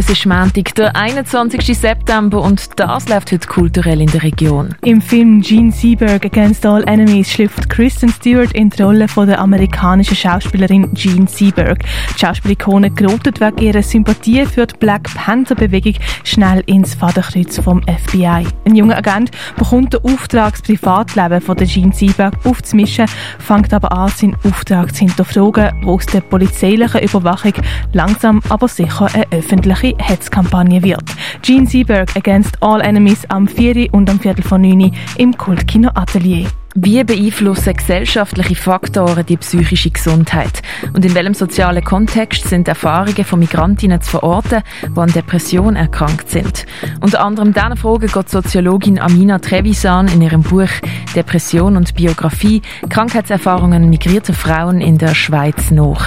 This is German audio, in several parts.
Es ist Montag, der 21. September und das läuft heute kulturell in der Region. Im Film Gene Seberg Against All Enemies schlüpft Kristen Stewart in die Rolle von der amerikanischen Schauspielerin Gene Seberg. Die Schauspielikone gerottet wegen ihrer Sympathie für die Black Panther-Bewegung schnell ins Vaterkreuz vom FBI. Ein junger Agent bekommt den Auftrag, das Privatleben von der Gene Seberg aufzumischen, fängt aber an, seinen Auftrag zu hinterfragen, wo aus der polizeilichen Überwachung langsam aber sicher eine öffentliche Hetzkampagne wird. Gene Seberg Against All Enemies am 4. und am Viertel von 9 im Kultkino Atelier. Wie beeinflussen gesellschaftliche Faktoren die psychische Gesundheit? Und in welchem sozialen Kontext sind Erfahrungen von Migrantinnen zu verorten, die an Depression erkrankt sind? Unter anderem diese Frage geht Soziologin Amina Trevisan in ihrem Buch Depression und Biografie Krankheitserfahrungen migrierter Frauen in der Schweiz nach.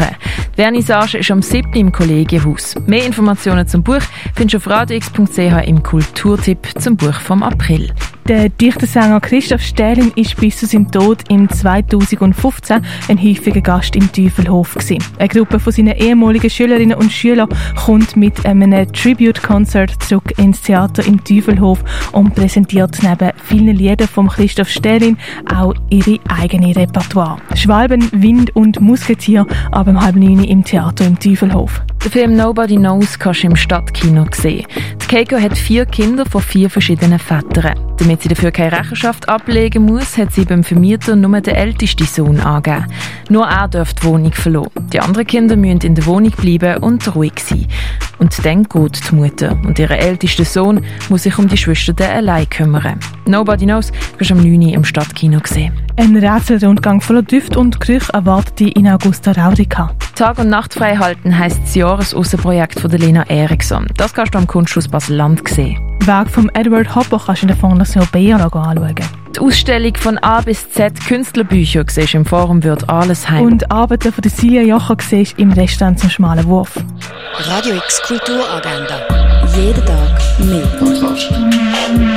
Vernissage ist am 7. im Kollegienhaus. Mehr Informationen zum Buch findest du auf radiox.ch im Kulturtipp zum Buch vom April. Der Dichtersänger Christoph Stählin ist bis zu seinem Tod im 2015 ein häufiger Gast im Teufelhof gewesen. Eine Gruppe von seinen ehemaligen Schülerinnen und Schülern kommt mit einem Tribute-Konzert zurück ins Theater im Teufelhof und präsentiert neben vielen Liedern von Christoph Stählin auch ihre eigene Repertoire. Schwalben, Wind und Musketier ab halb neun im Theater im Teufelhof. Der Film Nobody Knows kannst du im Stadtkino sehen. Die Keiko hat vier Kinder von vier verschiedenen Vätern. Damit sie dafür keine Rechenschaft ablegen muss, hat sie beim Vermieter nur den ältesten Sohn angegeben. Nur er darf die Wohnung verlassen. Die anderen Kinder müssen in der Wohnung bleiben und ruhig sein. Und dann geht die Mutter und ihr ältester Sohn muss sich um die Schwestern allein kümmern. Nobody Knows kannst du am 9. im Stadtkino sehen. Ein Rätselrundgang voller Düfte und Gerüche erwartet die in Augusta Raurica. Tag- und Nacht frei halten heisst das Jahresaußenprojekt von Lena Eriksson. Das kannst du am Kunsthaus Basel-Land sehen. Werk von Edward Hopper kannst du in der Fondation Bayero anschauen. Die Ausstellung von A bis Z Künstlerbücher siehst im Forum wird alles heim. Und Arbeiten von Silja Jocher siehst im Restaurant zum Schmalen Wurf. Radio X Kulturagenda. Jeden Tag mehr.